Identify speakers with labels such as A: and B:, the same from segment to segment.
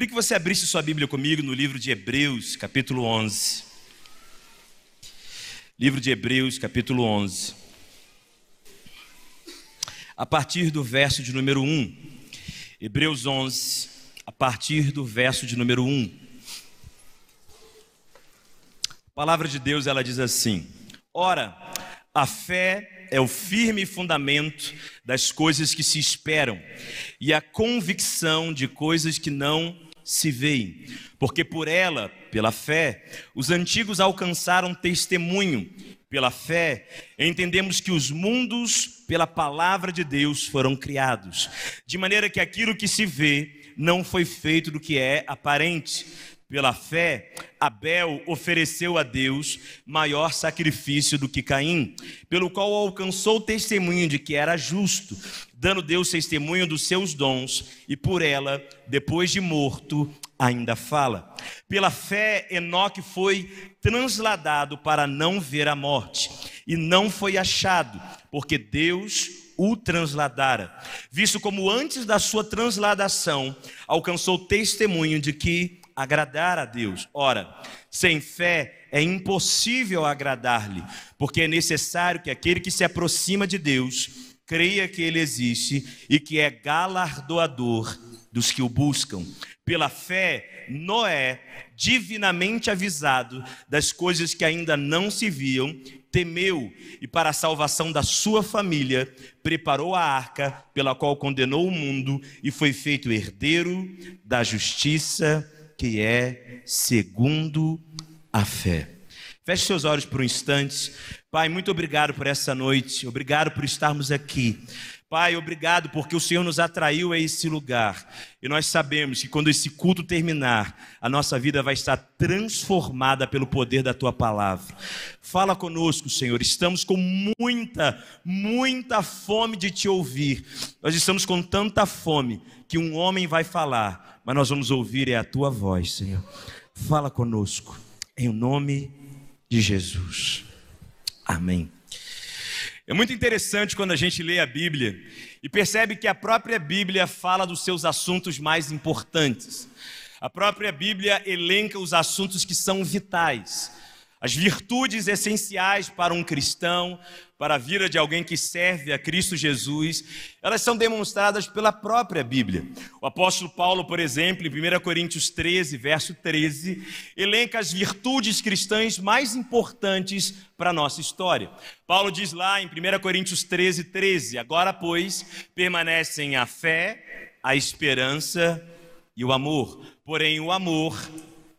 A: Queria que você abrisse sua Bíblia comigo no livro de Hebreus, capítulo 11. Livro de Hebreus, capítulo 11. A partir do verso de número 1. Hebreus 11, a partir do verso de número 1. A palavra de Deus, ela diz assim: Ora, a fé é o firme fundamento das coisas que se esperam e a convicção de coisas que não se veem, porque por ela, pela fé, os antigos alcançaram testemunho. Pela fé, entendemos que os mundos, pela palavra de Deus, foram criados, de maneira que aquilo que se vê não foi feito do que é aparente. Pela fé, Abel ofereceu a Deus maior sacrifício do que Caim, pelo qual alcançou o testemunho de que era justo, dando Deus testemunho dos seus dons, e por ela, depois de morto, ainda fala. Pela fé, Enoque foi transladado para não ver a morte, e não foi achado, porque Deus o transladara, visto como antes da sua transladação alcançou testemunho de que agradar a Deus. Ora, sem fé é impossível agradar-lhe, porque é necessário que aquele que se aproxima de Deus creia que ele existe e que é galardoador dos que o buscam. Pela fé, Noé, divinamente avisado das coisas que ainda não se viam, temeu e, para a salvação da sua família, preparou a arca pela qual condenou o mundo e foi feito herdeiro da justiça que é segundo a fé. Feche seus olhos por um instante. Pai, muito obrigado por essa noite, obrigado por estarmos aqui. Pai, obrigado porque o Senhor nos atraiu a esse lugar. E nós sabemos que quando esse culto terminar, a nossa vida vai estar transformada pelo poder da tua palavra. Fala conosco, Senhor. Estamos com muita, muita fome de te ouvir. Nós estamos com tanta fome que um homem vai falar mas nós vamos ouvir é a tua voz, Senhor. Fala conosco, em nome de Jesus. Amém. É muito interessante quando a gente lê a Bíblia e percebe que a própria Bíblia fala dos seus assuntos mais importantes. A própria Bíblia elenca os assuntos que são vitais. As virtudes essenciais para um cristão, para a vida de alguém que serve a Cristo Jesus, elas são demonstradas pela própria Bíblia. O apóstolo Paulo, por exemplo, em 1 Coríntios 13, verso 13, elenca as virtudes cristãs mais importantes para a nossa história. Paulo diz lá em 1 Coríntios 13, 13: Agora, pois, permanecem a fé, a esperança e o amor. Porém, o amor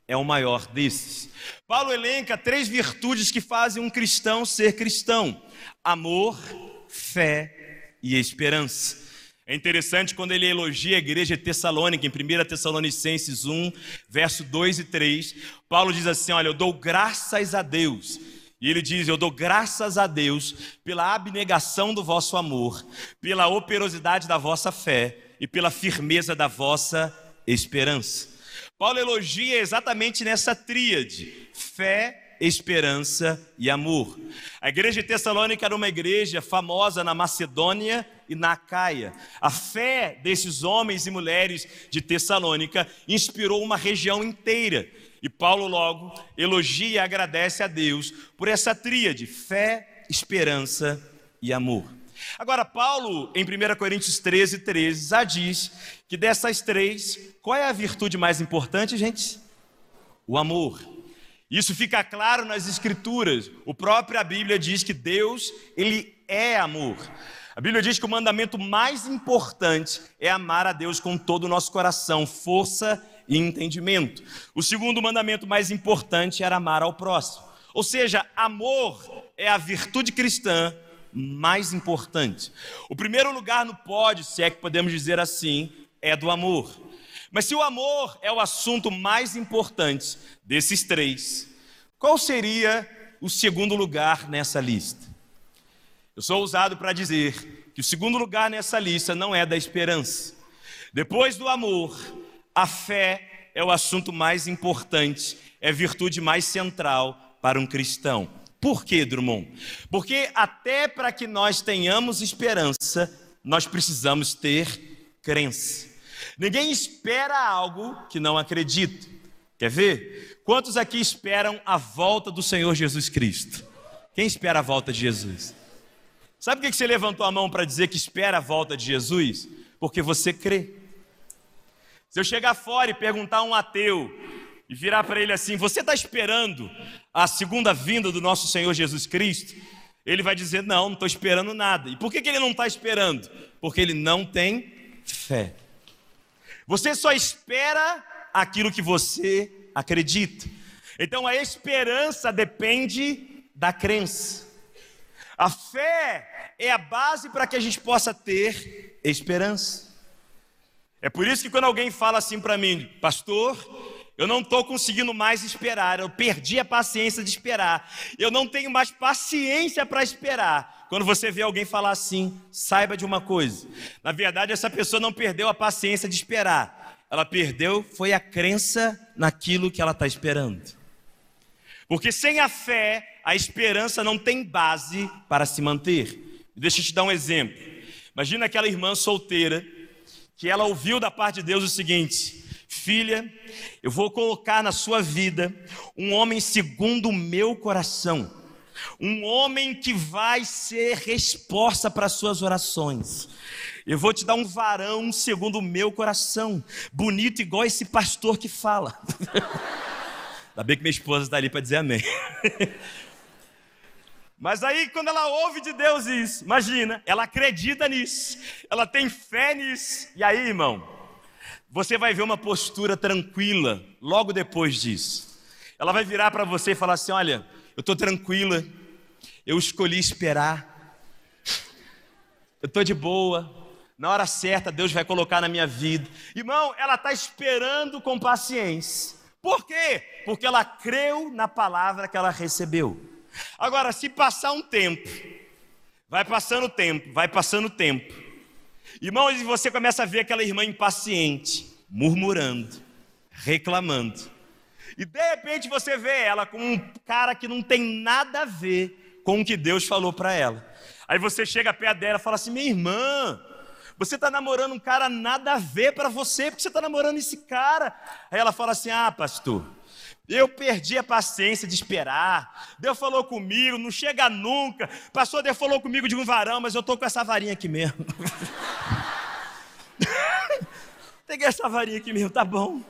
A: é o maior desses. Paulo elenca três virtudes que fazem um cristão ser cristão: amor, fé e esperança. É interessante quando ele elogia a igreja de Tessalônica, em 1 Tessalonicenses 1, verso 2 e 3, Paulo diz assim: Olha, eu dou graças a Deus. E ele diz: Eu dou graças a Deus pela abnegação do vosso amor, pela operosidade da vossa fé e pela firmeza da vossa esperança. Paulo elogia exatamente nessa tríade: fé, esperança e amor. A igreja de Tessalônica era uma igreja famosa na Macedônia e na Caia. A fé desses homens e mulheres de Tessalônica inspirou uma região inteira. E Paulo logo elogia e agradece a Deus por essa tríade: fé, esperança e amor. Agora, Paulo, em 1 Coríntios 13, 13, já diz que dessas três, qual é a virtude mais importante, gente? O amor. Isso fica claro nas Escrituras. O próprio a Bíblia diz que Deus, Ele é amor. A Bíblia diz que o mandamento mais importante é amar a Deus com todo o nosso coração, força e entendimento. O segundo mandamento mais importante era amar ao próximo. Ou seja, amor é a virtude cristã mais importante. O primeiro lugar no pódio, se é que podemos dizer assim, é do amor. Mas se o amor é o assunto mais importante desses três, qual seria o segundo lugar nessa lista? Eu sou ousado para dizer que o segundo lugar nessa lista não é da esperança. Depois do amor, a fé é o assunto mais importante, é virtude mais central para um cristão. Por quê, Drummond? Porque até para que nós tenhamos esperança, nós precisamos ter crença. Ninguém espera algo que não acredita. Quer ver? Quantos aqui esperam a volta do Senhor Jesus Cristo? Quem espera a volta de Jesus? Sabe por que você levantou a mão para dizer que espera a volta de Jesus? Porque você crê. Se eu chegar fora e perguntar a um ateu e virar para ele assim: Você está esperando a segunda vinda do nosso Senhor Jesus Cristo? Ele vai dizer: Não, não estou esperando nada. E por que, que ele não está esperando? Porque ele não tem fé. Você só espera aquilo que você acredita. Então a esperança depende da crença. A fé é a base para que a gente possa ter esperança. É por isso que quando alguém fala assim para mim, pastor, eu não estou conseguindo mais esperar, eu perdi a paciência de esperar, eu não tenho mais paciência para esperar. Quando você vê alguém falar assim, saiba de uma coisa: na verdade, essa pessoa não perdeu a paciência de esperar, ela perdeu foi a crença naquilo que ela está esperando. Porque sem a fé, a esperança não tem base para se manter. Deixa eu te dar um exemplo. Imagina aquela irmã solteira que ela ouviu da parte de Deus o seguinte: Filha, eu vou colocar na sua vida um homem segundo o meu coração, um homem que vai ser resposta para as suas orações. Eu vou te dar um varão segundo o meu coração, bonito igual esse pastor que fala. Ainda bem que minha esposa está ali para dizer amém. Mas aí, quando ela ouve de Deus isso, imagina, ela acredita nisso, ela tem fé nisso, e aí, irmão, você vai ver uma postura tranquila logo depois disso. Ela vai virar para você e falar assim: Olha, eu estou tranquila, eu escolhi esperar, eu estou de boa, na hora certa Deus vai colocar na minha vida. Irmão, ela está esperando com paciência. Por quê? Porque ela creu na palavra que ela recebeu. Agora, se passar um tempo, vai passando o tempo, vai passando o tempo, irmãos, e você começa a ver aquela irmã impaciente, murmurando, reclamando, e de repente você vê ela com um cara que não tem nada a ver com o que Deus falou para ela. Aí você chega perto dela e fala assim: minha irmã, você está namorando um cara nada a ver para você, porque você está namorando esse cara. Aí ela fala assim: ah, pastor. Eu perdi a paciência de esperar. Deus falou comigo, não chega nunca. Pastor, Deus falou comigo de um varão, mas eu estou com essa varinha aqui mesmo. Peguei essa varinha aqui mesmo, tá bom.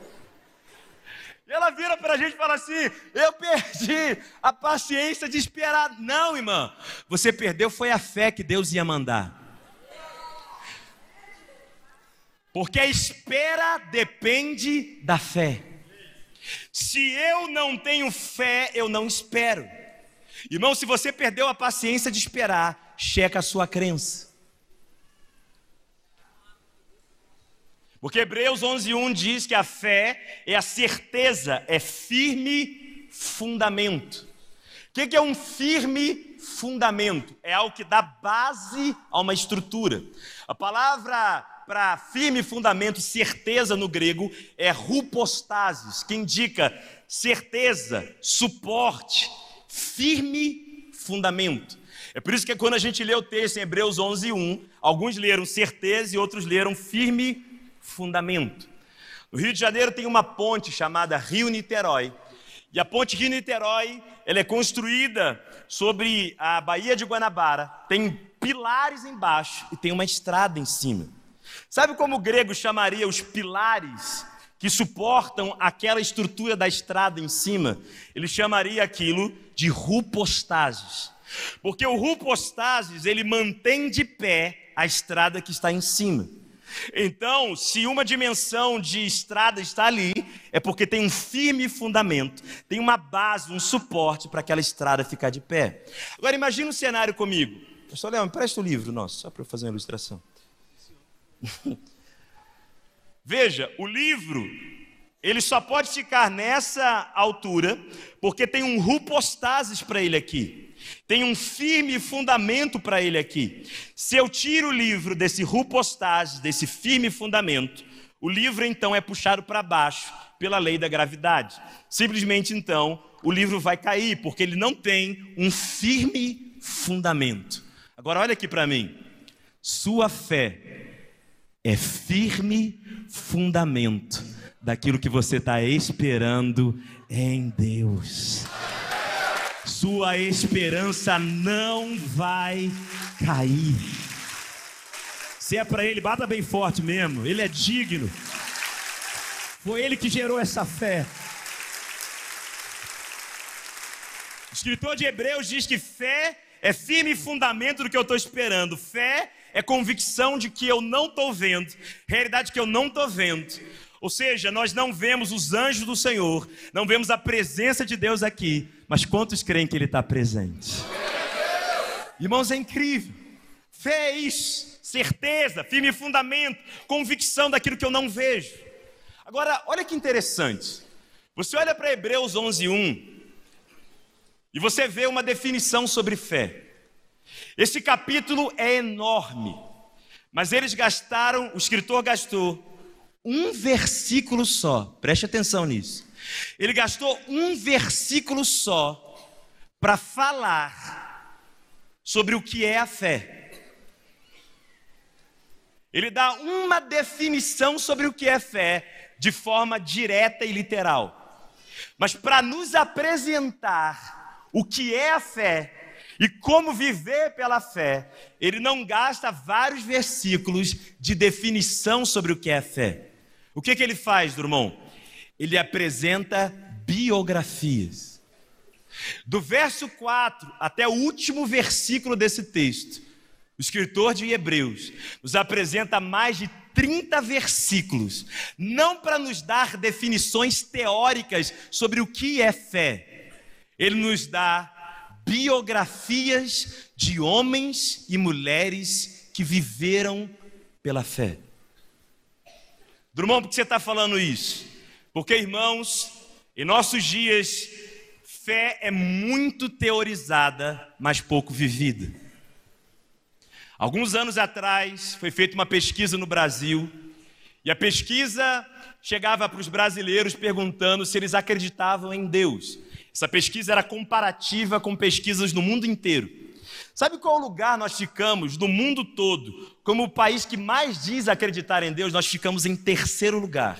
A: E ela vira para a gente e fala assim: Eu perdi a paciência de esperar. Não, irmã, você perdeu foi a fé que Deus ia mandar. Porque a espera depende da fé. Se eu não tenho fé, eu não espero. Irmão, se você perdeu a paciência de esperar, checa a sua crença. Porque Hebreus 11:1 diz que a fé é a certeza, é firme fundamento. O que é um firme fundamento? É algo que dá base a uma estrutura. A palavra para firme fundamento, certeza no grego, é rupostasis, que indica certeza, suporte, firme fundamento. É por isso que quando a gente lê o texto em Hebreus 11, 1, alguns leram certeza e outros leram firme fundamento. No Rio de Janeiro tem uma ponte chamada Rio Niterói. E a ponte Rio Niterói, ela é construída sobre a Baía de Guanabara, tem pilares embaixo e tem uma estrada em cima. Sabe como o grego chamaria os pilares que suportam aquela estrutura da estrada em cima? Ele chamaria aquilo de rupostases. Porque o rupostases, ele mantém de pé a estrada que está em cima. Então, se uma dimensão de estrada está ali, é porque tem um firme fundamento, tem uma base, um suporte para aquela estrada ficar de pé. Agora imagine um cenário comigo. Pastor Leão, empresta o livro nosso, só para eu fazer uma ilustração. Veja, o livro, ele só pode ficar nessa altura, porque tem um rupostasis para ele aqui. Tem um firme fundamento para ele aqui. Se eu tiro o livro desse rupostasis, desse firme fundamento, o livro então é puxado para baixo pela lei da gravidade. Simplesmente então, o livro vai cair, porque ele não tem um firme fundamento. Agora olha aqui para mim. Sua fé é firme fundamento daquilo que você está esperando em Deus. Sua esperança não vai cair. Se é para Ele, bata bem forte mesmo. Ele é digno. Foi Ele que gerou essa fé. O escritor de Hebreus diz que fé é firme fundamento do que eu estou esperando. Fé é convicção de que eu não estou vendo, realidade que eu não estou vendo. Ou seja, nós não vemos os anjos do Senhor, não vemos a presença de Deus aqui, mas quantos creem que Ele está presente? Irmãos, é incrível. Fé é isso, certeza, firme fundamento, convicção daquilo que eu não vejo. Agora, olha que interessante. Você olha para Hebreus 11:1 e você vê uma definição sobre fé. Esse capítulo é enorme, mas eles gastaram, o escritor gastou um versículo só, preste atenção nisso. Ele gastou um versículo só para falar sobre o que é a fé. Ele dá uma definição sobre o que é fé de forma direta e literal. Mas para nos apresentar o que é a fé, e como viver pela fé, ele não gasta vários versículos de definição sobre o que é fé. O que, que ele faz, Drummond? Ele apresenta biografias. Do verso 4 até o último versículo desse texto, o escritor de Hebreus nos apresenta mais de 30 versículos, não para nos dar definições teóricas sobre o que é fé, ele nos dá biografias de homens e mulheres que viveram pela fé. Drummond, por que você está falando isso? Porque, irmãos, em nossos dias, fé é muito teorizada, mas pouco vivida. Alguns anos atrás, foi feita uma pesquisa no Brasil, e a pesquisa chegava para os brasileiros perguntando se eles acreditavam em Deus. Essa pesquisa era comparativa com pesquisas no mundo inteiro. Sabe qual lugar nós ficamos no mundo todo? Como o país que mais diz acreditar em Deus, nós ficamos em terceiro lugar.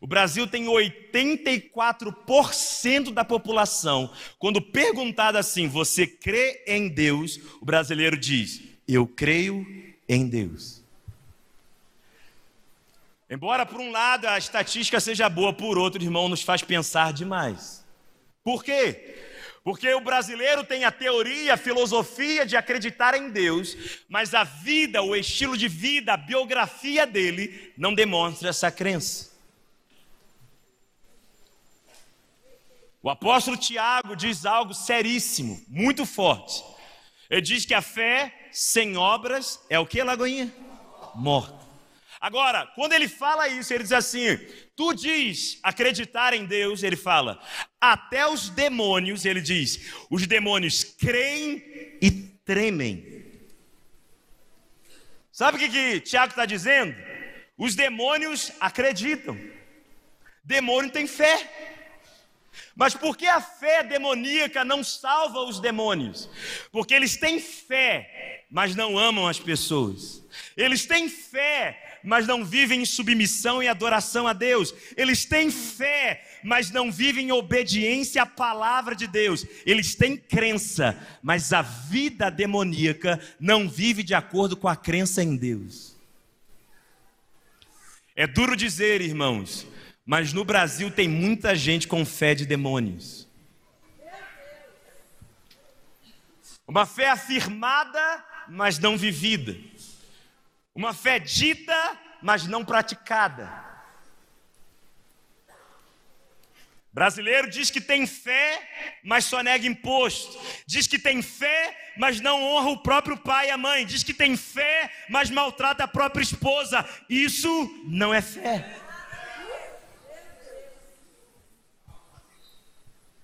A: O Brasil tem 84% da população. Quando perguntado assim, você crê em Deus? O brasileiro diz, eu creio em Deus. Embora por um lado a estatística seja boa, por outro, irmão, nos faz pensar demais. Por quê? Porque o brasileiro tem a teoria, a filosofia de acreditar em Deus, mas a vida, o estilo de vida, a biografia dele não demonstra essa crença. O apóstolo Tiago diz algo seríssimo, muito forte. Ele diz que a fé sem obras é o que, Lagoinha? Morta. Agora, quando ele fala isso, ele diz assim: Tu diz acreditar em Deus, ele fala, até os demônios, ele diz, os demônios creem e tremem. Sabe o que, que Tiago está dizendo? Os demônios acreditam, demônio tem fé. Mas por que a fé demoníaca não salva os demônios? Porque eles têm fé, mas não amam as pessoas. Eles têm fé, mas não vivem em submissão e adoração a Deus. Eles têm fé, mas não vivem em obediência à palavra de Deus. Eles têm crença, mas a vida demoníaca não vive de acordo com a crença em Deus. É duro dizer, irmãos, mas no Brasil tem muita gente com fé de demônios. Uma fé afirmada, mas não vivida. Uma fé dita, mas não praticada. Brasileiro diz que tem fé, mas só nega imposto. Diz que tem fé, mas não honra o próprio pai e a mãe. Diz que tem fé, mas maltrata a própria esposa. Isso não é fé.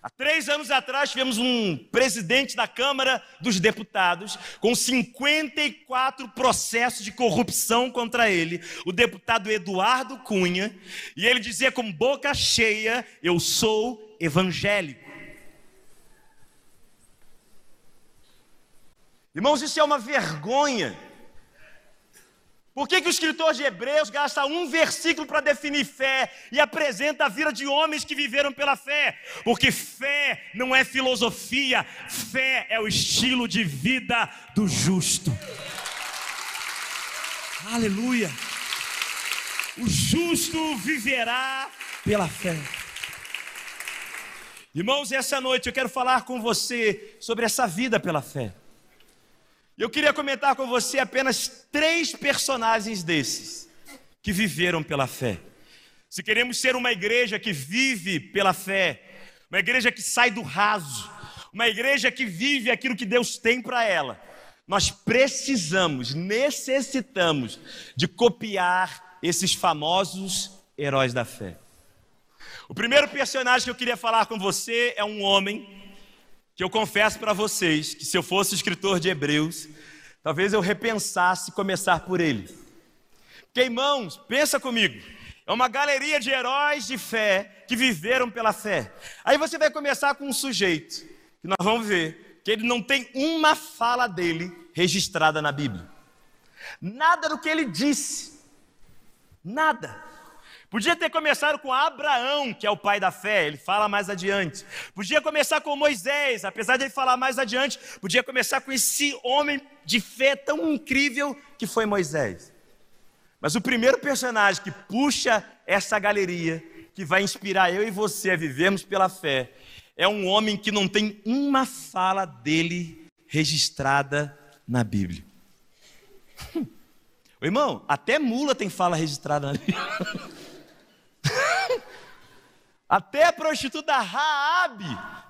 A: Há três anos atrás tivemos um presidente da Câmara dos Deputados com 54 processos de corrupção contra ele, o deputado Eduardo Cunha, e ele dizia com boca cheia: Eu sou evangélico. Irmãos, isso é uma vergonha. Por que, que o escritor de Hebreus gasta um versículo para definir fé e apresenta a vida de homens que viveram pela fé? Porque fé não é filosofia, fé é o estilo de vida do justo. Aleluia! O justo viverá pela fé. Irmãos, essa noite eu quero falar com você sobre essa vida pela fé. Eu queria comentar com você apenas três personagens desses que viveram pela fé. Se queremos ser uma igreja que vive pela fé, uma igreja que sai do raso, uma igreja que vive aquilo que Deus tem para ela, nós precisamos, necessitamos de copiar esses famosos heróis da fé. O primeiro personagem que eu queria falar com você é um homem que eu confesso para vocês que se eu fosse escritor de Hebreus, talvez eu repensasse começar por ele. Porque, irmãos, pensa comigo, é uma galeria de heróis de fé que viveram pela fé. Aí você vai começar com um sujeito, que nós vamos ver, que ele não tem uma fala dele registrada na Bíblia. Nada do que ele disse. Nada. Podia ter começado com Abraão, que é o pai da fé, ele fala mais adiante. Podia começar com Moisés, apesar de ele falar mais adiante. Podia começar com esse homem de fé tão incrível que foi Moisés. Mas o primeiro personagem que puxa essa galeria, que vai inspirar eu e você a vivermos pela fé, é um homem que não tem uma fala dele registrada na Bíblia. O irmão, até mula tem fala registrada na Bíblia. Até a prostituta Raabe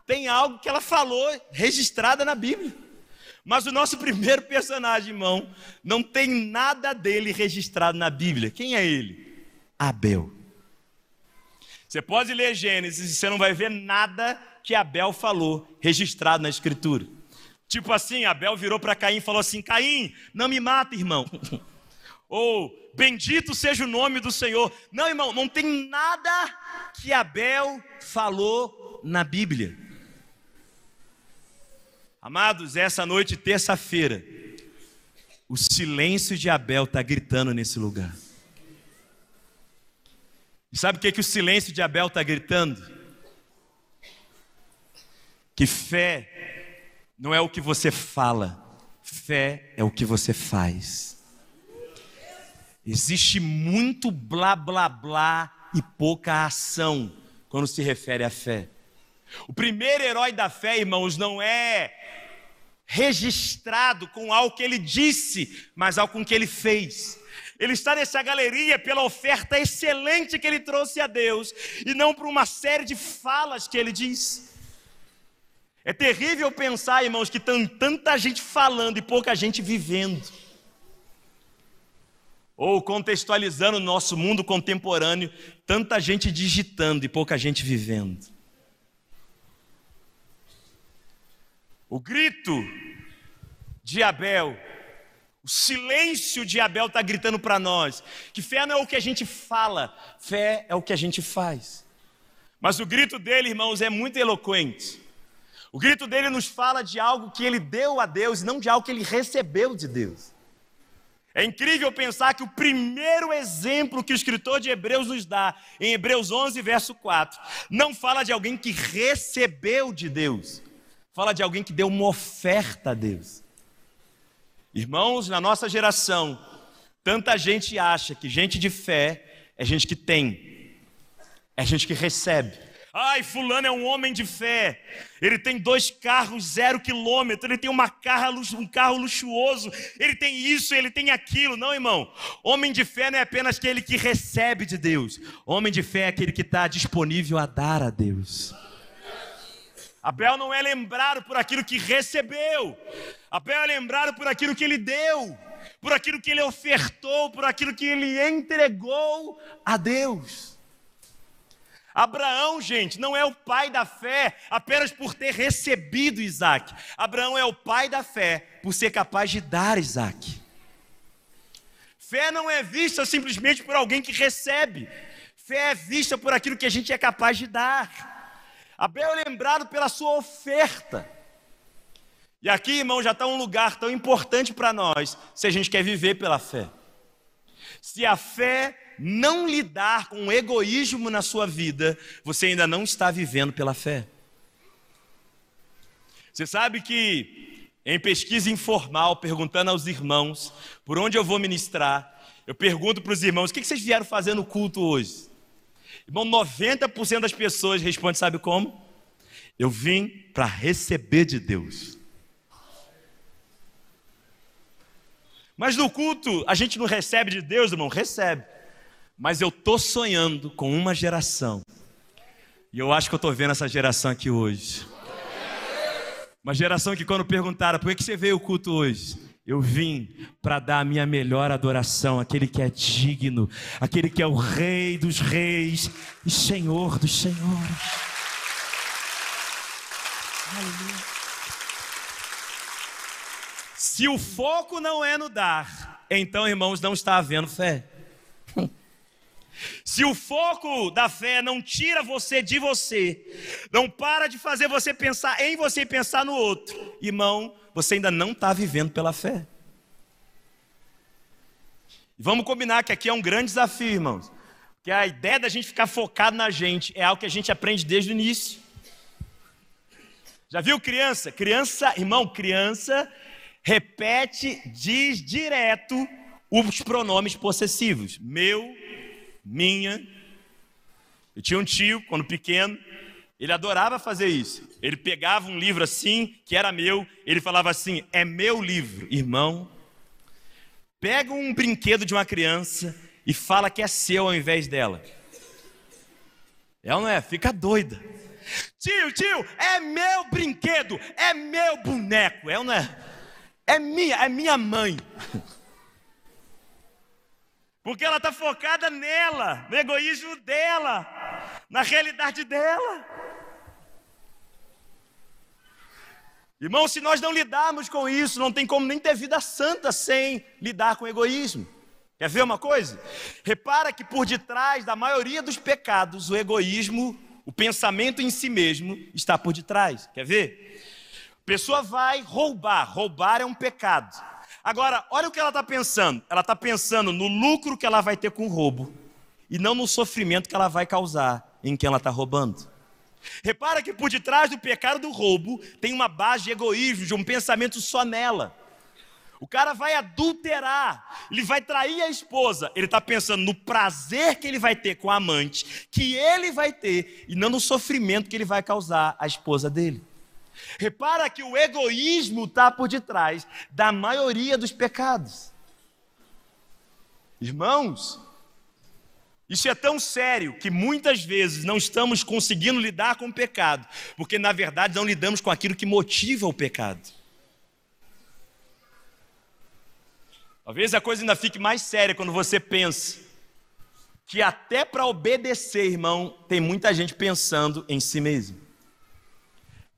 A: tem algo que ela falou registrada na Bíblia. Mas o nosso primeiro personagem, irmão, não tem nada dele registrado na Bíblia. Quem é ele? Abel. Você pode ler Gênesis e você não vai ver nada que Abel falou registrado na Escritura. Tipo assim, Abel virou para Caim e falou assim: Caim, não me mata, irmão. Ou bendito seja o nome do Senhor. Não, irmão, não tem nada que Abel falou na Bíblia. Amados, essa noite, terça-feira, o silêncio de Abel está gritando nesse lugar. E sabe o que, que o silêncio de Abel está gritando? Que fé não é o que você fala, fé é o que você faz. Existe muito blá blá blá e pouca ação quando se refere à fé. O primeiro herói da fé, irmãos, não é registrado com algo que ele disse, mas algo com que ele fez. Ele está nessa galeria pela oferta excelente que ele trouxe a Deus e não por uma série de falas que ele disse. É terrível pensar, irmãos, que tem tanta gente falando e pouca gente vivendo. Ou contextualizando o nosso mundo contemporâneo, tanta gente digitando e pouca gente vivendo. O grito de Abel, o silêncio de Abel está gritando para nós que fé não é o que a gente fala, fé é o que a gente faz. Mas o grito dele, irmãos, é muito eloquente. O grito dele nos fala de algo que ele deu a Deus, não de algo que ele recebeu de Deus. É incrível pensar que o primeiro exemplo que o escritor de Hebreus nos dá, em Hebreus 11, verso 4, não fala de alguém que recebeu de Deus, fala de alguém que deu uma oferta a Deus. Irmãos, na nossa geração, tanta gente acha que gente de fé é gente que tem, é gente que recebe. Ai, fulano é um homem de fé. Ele tem dois carros, zero quilômetro. Ele tem uma carra, um carro luxuoso. Ele tem isso, ele tem aquilo. Não, irmão. Homem de fé não é apenas aquele que recebe de Deus. Homem de fé é aquele que está disponível a dar a Deus. Abel não é lembrado por aquilo que recebeu. Abel é lembrado por aquilo que ele deu, por aquilo que ele ofertou, por aquilo que ele entregou a Deus. Abraão, gente, não é o pai da fé apenas por ter recebido Isaac. Abraão é o pai da fé por ser capaz de dar Isaac. Fé não é vista simplesmente por alguém que recebe. Fé é vista por aquilo que a gente é capaz de dar. Abel é lembrado pela sua oferta. E aqui, irmão, já está um lugar tão importante para nós, se a gente quer viver pela fé. Se a fé não lidar com o egoísmo na sua vida, você ainda não está vivendo pela fé. Você sabe que em pesquisa informal, perguntando aos irmãos por onde eu vou ministrar, eu pergunto para os irmãos: o que vocês vieram fazer no culto hoje? Irmão, 90% das pessoas respondem, sabe como? Eu vim para receber de Deus. Mas no culto, a gente não recebe de Deus, irmão? Recebe. Mas eu estou sonhando com uma geração. E eu acho que eu estou vendo essa geração aqui hoje. Uma geração que, quando perguntaram por que você veio ao culto hoje, eu vim para dar a minha melhor adoração, aquele que é digno, aquele que é o Rei dos Reis e Senhor dos Senhores. Aleluia. Se o foco não é no dar, então, irmãos, não está havendo fé. Se o foco da fé não tira você de você, não para de fazer você pensar em você e pensar no outro, irmão, você ainda não está vivendo pela fé. Vamos combinar que aqui é um grande desafio, irmãos. Porque a ideia da gente ficar focado na gente é algo que a gente aprende desde o início. Já viu criança? Criança, irmão, criança repete, diz direto os pronomes possessivos. Meu, minha. Eu tinha um tio, quando pequeno, ele adorava fazer isso. Ele pegava um livro assim, que era meu, ele falava assim: é meu livro. Irmão, pega um brinquedo de uma criança e fala que é seu ao invés dela. É ou não é? Fica doida. Tio, tio, é meu brinquedo, é meu boneco, é ou não é? É minha, é minha mãe. Porque ela está focada nela, no egoísmo dela, na realidade dela. Irmão, se nós não lidarmos com isso, não tem como nem ter vida santa sem lidar com egoísmo. Quer ver uma coisa? Repara que por detrás da maioria dos pecados, o egoísmo, o pensamento em si mesmo, está por detrás. Quer ver? Pessoa vai roubar. Roubar é um pecado. Agora, olha o que ela está pensando. Ela está pensando no lucro que ela vai ter com o roubo e não no sofrimento que ela vai causar em quem ela está roubando. Repara que por detrás do pecado do roubo tem uma base de egoísmo, de um pensamento só nela. O cara vai adulterar, ele vai trair a esposa. Ele está pensando no prazer que ele vai ter com a amante, que ele vai ter, e não no sofrimento que ele vai causar à esposa dele. Repara que o egoísmo está por detrás da maioria dos pecados. Irmãos, isso é tão sério que muitas vezes não estamos conseguindo lidar com o pecado, porque na verdade não lidamos com aquilo que motiva o pecado. Talvez a coisa ainda fique mais séria quando você pensa que até para obedecer, irmão, tem muita gente pensando em si mesmo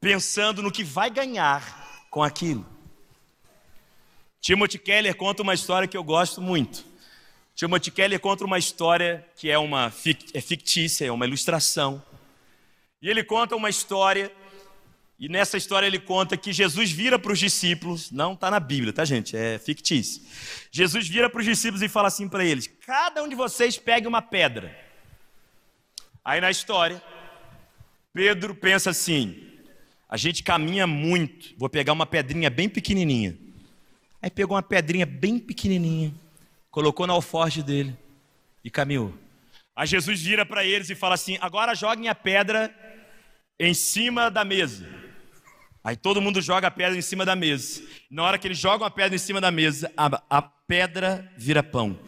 A: pensando no que vai ganhar com aquilo. Timothy Keller conta uma história que eu gosto muito. Timothy Keller conta uma história que é uma é fictícia, é uma ilustração. E ele conta uma história, e nessa história ele conta que Jesus vira para os discípulos, não está na Bíblia, tá gente? É fictício. Jesus vira para os discípulos e fala assim para eles: cada um de vocês pegue uma pedra. Aí na história, Pedro pensa assim: a gente caminha muito. Vou pegar uma pedrinha bem pequenininha. Aí pegou uma pedrinha bem pequenininha, colocou na alforge dele e caminhou. Aí Jesus vira para eles e fala assim: agora joguem a pedra em cima da mesa. Aí todo mundo joga a pedra em cima da mesa. Na hora que eles jogam a pedra em cima da mesa, a, a pedra vira pão.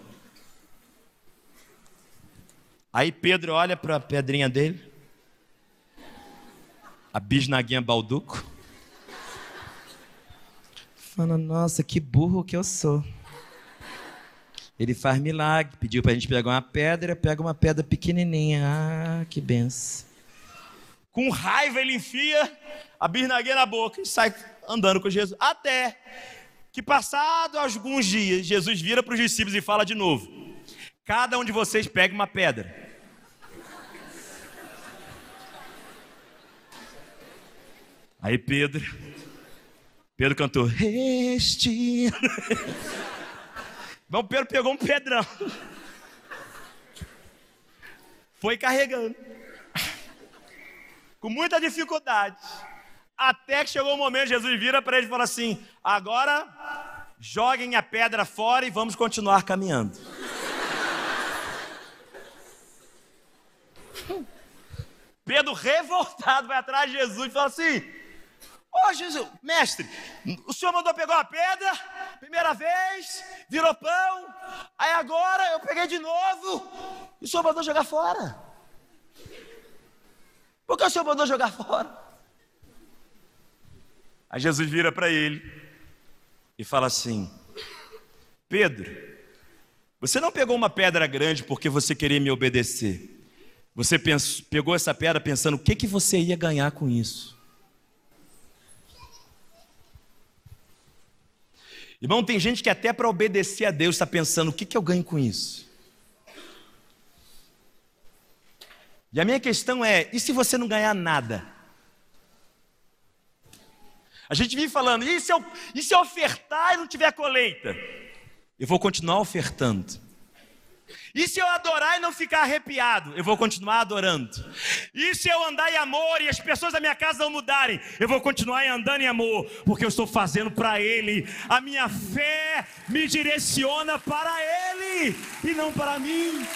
A: Aí Pedro olha para a pedrinha dele a bisnaguinha Balduco. Fala, nossa, que burro que eu sou. Ele faz milagre, pediu para a gente pegar uma pedra, pega uma pedra pequenininha. Ah, que benção. Com raiva ele enfia a bisnaguinha na boca e sai andando com Jesus. Até que passado alguns dias, Jesus vira para os discípulos e fala de novo: Cada um de vocês pega uma pedra. Aí Pedro, Pedro cantou, este. Bom, Pedro pegou um pedrão. foi carregando, com muita dificuldade, até que chegou o momento, Jesus vira para ele e fala assim: agora joguem a pedra fora e vamos continuar caminhando. Pedro, revoltado, vai atrás de Jesus e fala assim: Ô Jesus, mestre, o senhor mandou pegar a pedra, primeira vez, virou pão, aí agora eu peguei de novo, e o senhor mandou jogar fora. Por que o senhor mandou jogar fora? Aí Jesus vira para ele e fala assim: Pedro, você não pegou uma pedra grande porque você queria me obedecer. Você pegou essa pedra pensando o que, que você ia ganhar com isso. Irmão, tem gente que até para obedecer a Deus está pensando o que, que eu ganho com isso. E a minha questão é: e se você não ganhar nada? A gente vive falando, e se eu, e se eu ofertar e não tiver colheita? Eu vou continuar ofertando. E se eu adorar e não ficar arrepiado, eu vou continuar adorando. E se eu andar em amor e as pessoas da minha casa não mudarem, eu vou continuar andando em amor, porque eu estou fazendo para Ele. A minha fé me direciona para Ele e não para mim.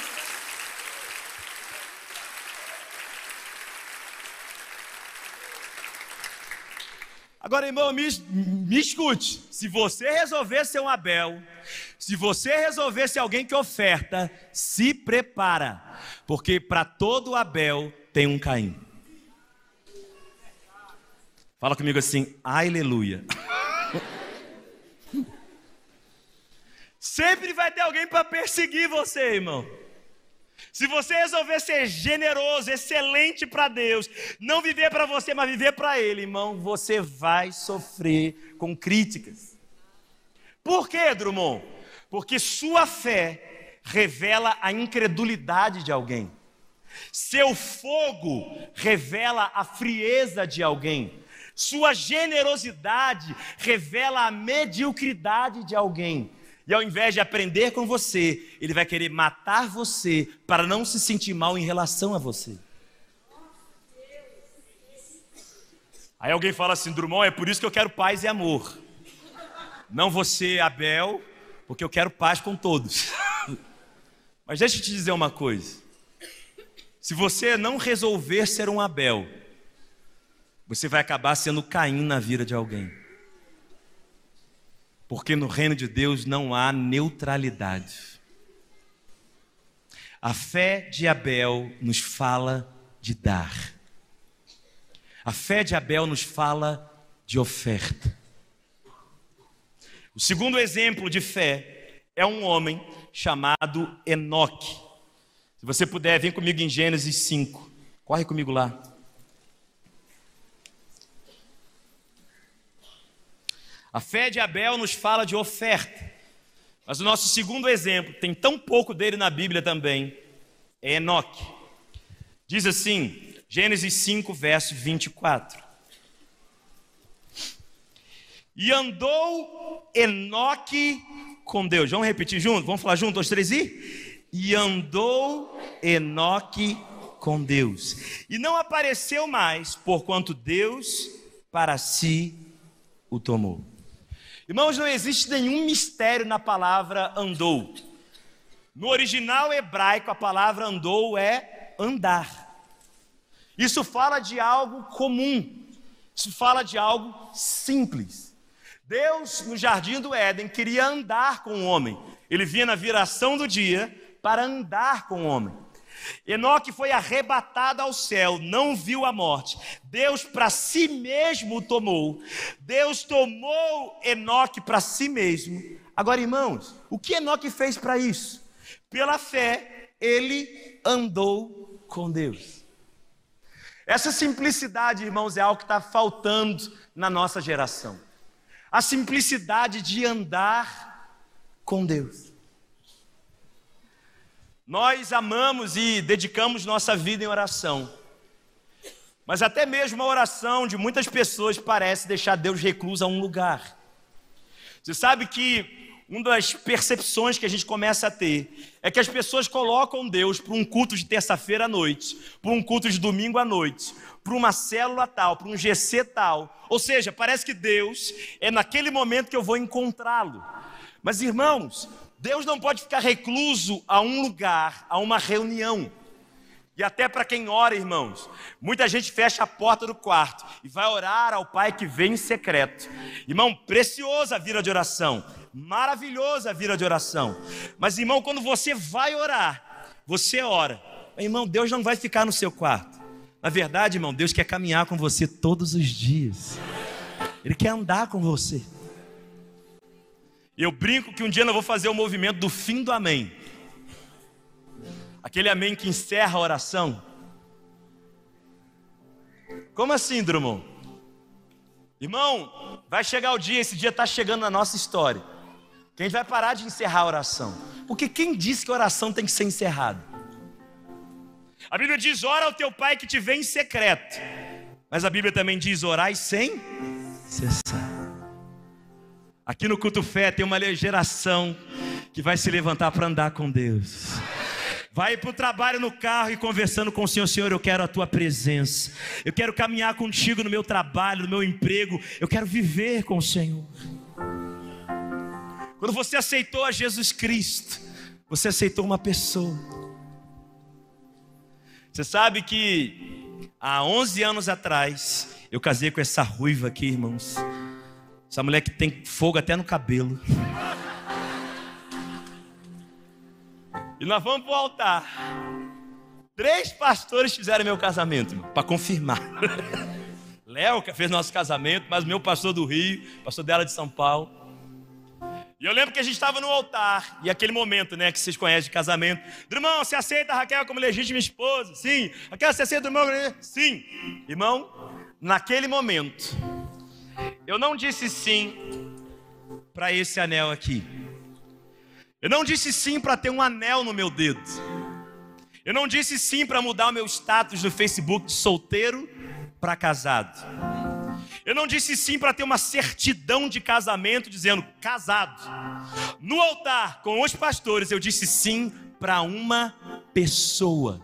A: Agora, irmão, me, me escute. Se você resolver ser um Abel, se você resolver ser alguém que oferta, se prepara, porque para todo Abel tem um Caim. Fala comigo assim, aleluia. Sempre vai ter alguém para perseguir você, irmão. Se você resolver ser generoso, excelente para Deus, não viver para você, mas viver para Ele, irmão, você vai sofrer com críticas. Por quê, Drummond? Porque sua fé revela a incredulidade de alguém. Seu fogo revela a frieza de alguém. Sua generosidade revela a mediocridade de alguém. E ao invés de aprender com você, ele vai querer matar você para não se sentir mal em relação a você. Aí alguém fala assim, Drummond, é por isso que eu quero paz e amor. Não você, Abel, porque eu quero paz com todos. Mas deixa eu te dizer uma coisa. Se você não resolver ser um Abel, você vai acabar sendo Caim na vida de alguém. Porque no reino de Deus não há neutralidade. A fé de Abel nos fala de dar. A fé de Abel nos fala de oferta. O segundo exemplo de fé é um homem chamado Enoque. Se você puder, vem comigo em Gênesis 5. Corre comigo lá. A fé de Abel nos fala de oferta. Mas o nosso segundo exemplo, tem tão pouco dele na Bíblia também, é Enoque. Diz assim, Gênesis 5, verso 24. E andou Enoque com Deus. Vamos repetir junto? Vamos falar junto, os três e? E andou Enoque com Deus. E não apareceu mais, porquanto Deus para si o tomou. Irmãos, não existe nenhum mistério na palavra andou. No original hebraico, a palavra andou é andar. Isso fala de algo comum, isso fala de algo simples. Deus, no jardim do Éden, queria andar com o homem. Ele vinha na viração do dia para andar com o homem. Enoque foi arrebatado ao céu, não viu a morte. Deus para si mesmo tomou. Deus tomou Enoque para si mesmo. Agora, irmãos, o que Enoque fez para isso? Pela fé, ele andou com Deus. Essa simplicidade, irmãos, é algo que está faltando na nossa geração. A simplicidade de andar com Deus. Nós amamos e dedicamos nossa vida em oração. Mas até mesmo a oração de muitas pessoas parece deixar Deus recluso a um lugar. Você sabe que uma das percepções que a gente começa a ter é que as pessoas colocam Deus para um culto de terça-feira à noite, para um culto de domingo à noite, para uma célula tal, para um GC tal. Ou seja, parece que Deus é naquele momento que eu vou encontrá-lo. Mas irmãos, Deus não pode ficar recluso a um lugar, a uma reunião. E até para quem ora, irmãos, muita gente fecha a porta do quarto e vai orar ao Pai que vem em secreto. Irmão, preciosa a vida de oração, maravilhosa a vida de oração. Mas, irmão, quando você vai orar, você ora. Irmão, Deus não vai ficar no seu quarto. Na verdade, irmão, Deus quer caminhar com você todos os dias. Ele quer andar com você. Eu brinco que um dia eu vou fazer o movimento do fim do amém. Aquele amém que encerra a oração. Como assim, Drummond? Irmão, vai chegar o dia, esse dia está chegando na nossa história, que a gente vai parar de encerrar a oração. Porque quem disse que a oração tem que ser encerrada? A Bíblia diz: ora ao teu pai que te vem em secreto. Mas a Bíblia também diz: orai sem cessar. Aqui no culto fé tem uma geração que vai se levantar para andar com Deus. Vai para o trabalho no carro e conversando com o Senhor, Senhor, eu quero a tua presença. Eu quero caminhar contigo no meu trabalho, no meu emprego. Eu quero viver com o Senhor. Quando você aceitou a Jesus Cristo, você aceitou uma pessoa. Você sabe que há 11 anos atrás, eu casei com essa ruiva aqui, irmãos. Essa mulher que tem fogo até no cabelo. E nós vamos para o altar. Três pastores fizeram meu casamento, para confirmar. Léo, que fez nosso casamento, mas meu pastor do Rio, pastor dela de São Paulo. E eu lembro que a gente estava no altar, e aquele momento, né, que vocês conhecem de casamento. Irmão, você aceita a Raquel como legítima esposa? Sim. Raquel, você aceita o irmão? Sim. Irmão, naquele momento, eu não disse sim para esse anel aqui. Eu não disse sim para ter um anel no meu dedo. Eu não disse sim para mudar o meu status no Facebook de solteiro para casado. Eu não disse sim para ter uma certidão de casamento dizendo casado. No altar com os pastores eu disse sim para uma pessoa.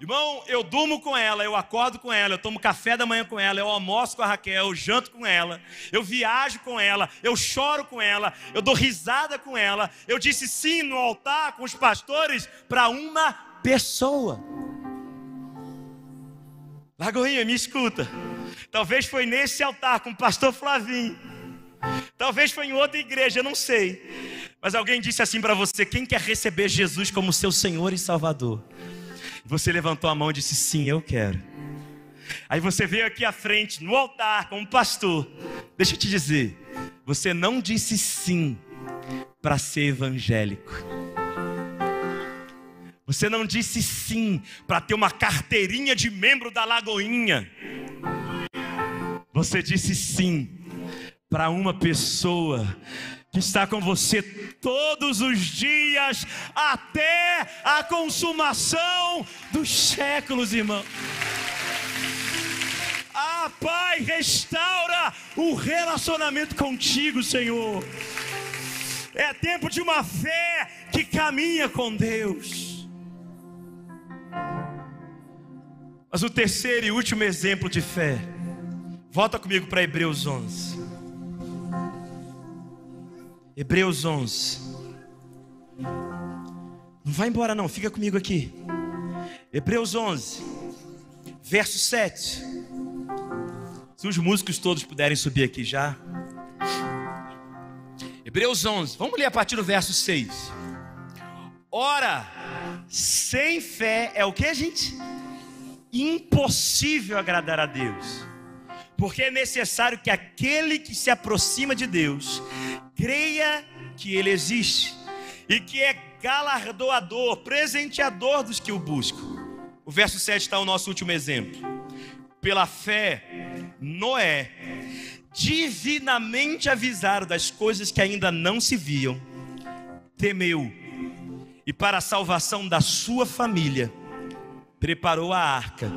A: Irmão, eu durmo com ela, eu acordo com ela, eu tomo café da manhã com ela, eu almoço com a Raquel, eu janto com ela, eu viajo com ela, eu choro com ela, eu dou risada com ela. Eu disse sim no altar com os pastores para uma pessoa. Lagoinha, me escuta. Talvez foi nesse altar com o pastor Flavinho. Talvez foi em outra igreja, eu não sei. Mas alguém disse assim para você: quem quer receber Jesus como seu Senhor e Salvador? Você levantou a mão e disse: Sim, eu quero. Aí você veio aqui à frente, no altar, como pastor. Deixa eu te dizer, você não disse sim para ser evangélico. Você não disse sim para ter uma carteirinha de membro da Lagoinha. Você disse sim para uma pessoa que está com você todos os dias, até a consumação dos séculos, irmão. Ah, Pai, restaura o relacionamento contigo, Senhor. É tempo de uma fé que caminha com Deus. Mas o terceiro e último exemplo de fé, volta comigo para Hebreus 11. Hebreus 11. Não vai embora não, fica comigo aqui. Hebreus 11, verso 7. Se os músicos todos puderem subir aqui já. Hebreus 11, vamos ler a partir do verso 6. Ora, sem fé é o que, gente? Impossível agradar a Deus. Porque é necessário que aquele que se aproxima de Deus creia que Ele existe e que é galardoador, presenteador dos que o buscam. O verso 7 está o nosso último exemplo. Pela fé, Noé, divinamente avisado das coisas que ainda não se viam, temeu e, para a salvação da sua família, preparou a arca,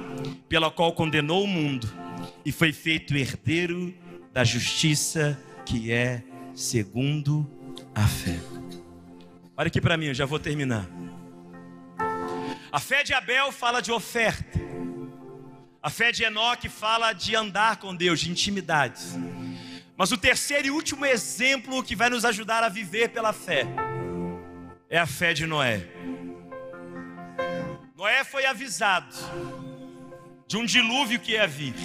A: pela qual condenou o mundo e foi feito herdeiro da justiça que é segundo a fé. Olha aqui para mim, eu já vou terminar. A fé de Abel fala de oferta. A fé de Enoque fala de andar com Deus, de intimidade. Mas o terceiro e último exemplo que vai nos ajudar a viver pela fé é a fé de Noé. Noé foi avisado de um dilúvio que ia vir.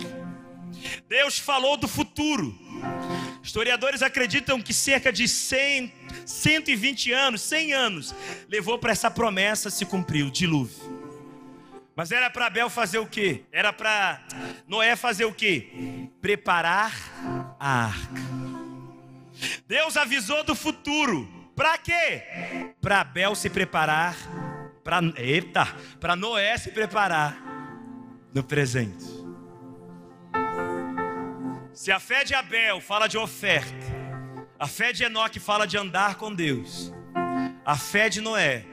A: Deus falou do futuro. Historiadores acreditam que cerca de 100, 120 anos, 100 anos, levou para essa promessa se cumprir o dilúvio. Mas era para Abel fazer o quê? Era para Noé fazer o quê? Preparar a arca. Deus avisou do futuro. Para quê? Para Abel se preparar para eita, para Noé se preparar no presente. Se a fé de Abel fala de oferta, a fé de Enoque fala de andar com Deus, a fé de Noé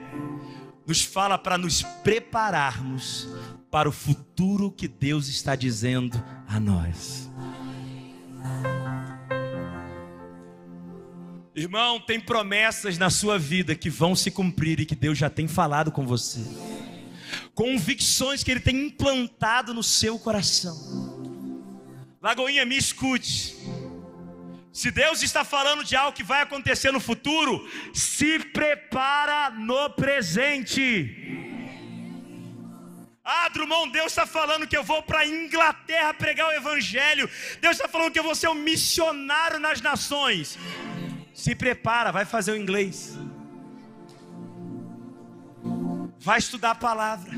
A: nos fala para nos prepararmos para o futuro que Deus está dizendo a nós. Irmão, tem promessas na sua vida que vão se cumprir e que Deus já tem falado com você. Convicções que Ele tem implantado no seu coração. Lagoinha, me escute. Se Deus está falando de algo que vai acontecer no futuro, se prepara no presente. Ah, Drummond, Deus está falando que eu vou para a Inglaterra pregar o Evangelho. Deus está falando que eu vou ser um missionário nas nações. Se prepara, vai fazer o inglês. Vai estudar a palavra.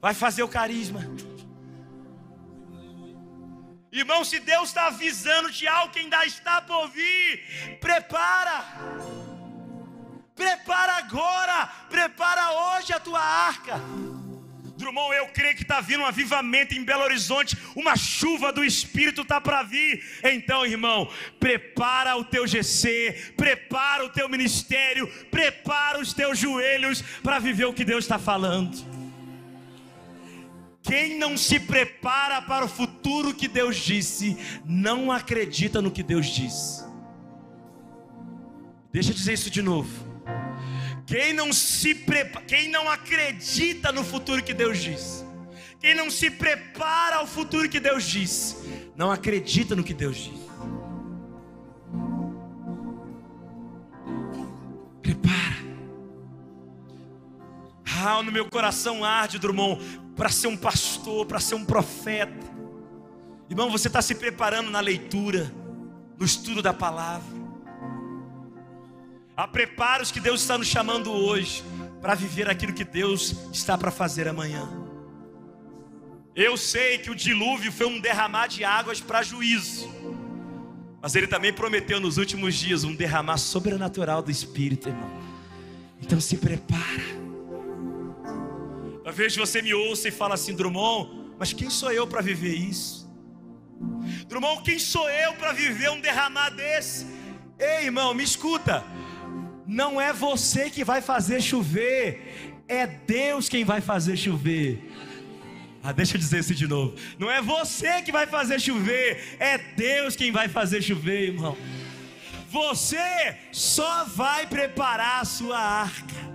A: Vai fazer o carisma. Irmão, se Deus está avisando de algo que ainda está por vir, prepara. Prepara agora, prepara hoje a tua arca. Drummond, eu creio que está vindo um avivamento em Belo Horizonte, uma chuva do Espírito está para vir. Então, irmão, prepara o teu GC, prepara o teu ministério, prepara os teus joelhos para viver o que Deus está falando. Quem não se prepara para o futuro que Deus disse, não acredita no que Deus disse. Deixa eu dizer isso de novo. Quem não se prepara, quem não acredita no futuro que Deus disse, quem não se prepara ao futuro que Deus disse, não acredita no que Deus disse. Prepara. Ah, no meu coração arde, Drummond, para ser um pastor, para ser um profeta. Irmão, você está se preparando na leitura, no estudo da palavra. Há preparos que Deus está nos chamando hoje para viver aquilo que Deus está para fazer amanhã. Eu sei que o dilúvio foi um derramar de águas para juízo, mas Ele também prometeu nos últimos dias um derramar sobrenatural do Espírito, irmão. Então se prepara. Talvez você me ouça e fala assim, Drummond, mas quem sou eu para viver isso? Drummond, quem sou eu para viver um derramar desse? Ei, irmão, me escuta. Não é você que vai fazer chover, é Deus quem vai fazer chover. Ah, deixa eu dizer isso de novo. Não é você que vai fazer chover, é Deus quem vai fazer chover, irmão. Você só vai preparar a sua arca.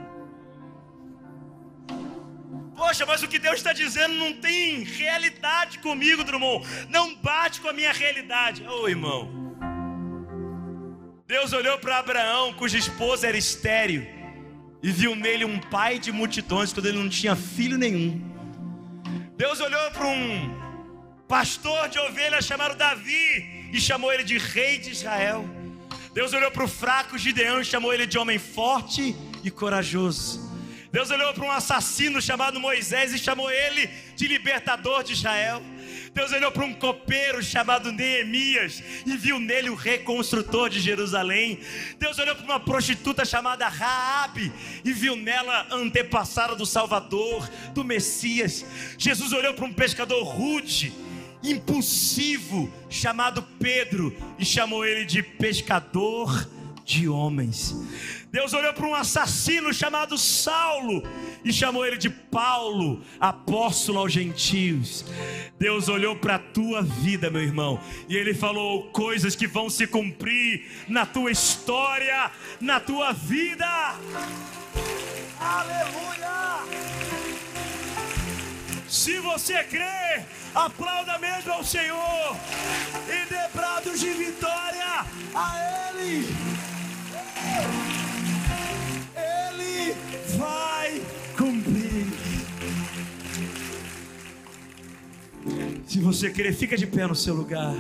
A: Poxa, mas o que Deus está dizendo não tem realidade comigo, Drummond. Não bate com a minha realidade. Ô oh, irmão. Deus olhou para Abraão, cuja esposa era estéril, e viu nele um pai de multidões quando ele não tinha filho nenhum. Deus olhou para um pastor de ovelhas chamado Davi e chamou ele de rei de Israel. Deus olhou para o fraco Gideão e chamou ele de homem forte e corajoso. Deus olhou para um assassino chamado Moisés e chamou ele de libertador de Israel. Deus olhou para um copeiro chamado Neemias e viu nele o reconstrutor de Jerusalém. Deus olhou para uma prostituta chamada Raabe e viu nela antepassada do Salvador, do Messias. Jesus olhou para um pescador rude, impulsivo, chamado Pedro e chamou ele de pescador de homens. Deus olhou para um assassino chamado Saulo e chamou ele de Paulo, apóstolo aos gentios. Deus olhou para a tua vida, meu irmão, e ele falou coisas que vão se cumprir na tua história, na tua vida. Aleluia! Se você crê, aplauda mesmo ao Senhor e dê de vitória a Ele. Ele vai cumprir. Se você querer, fica de pé no seu lugar.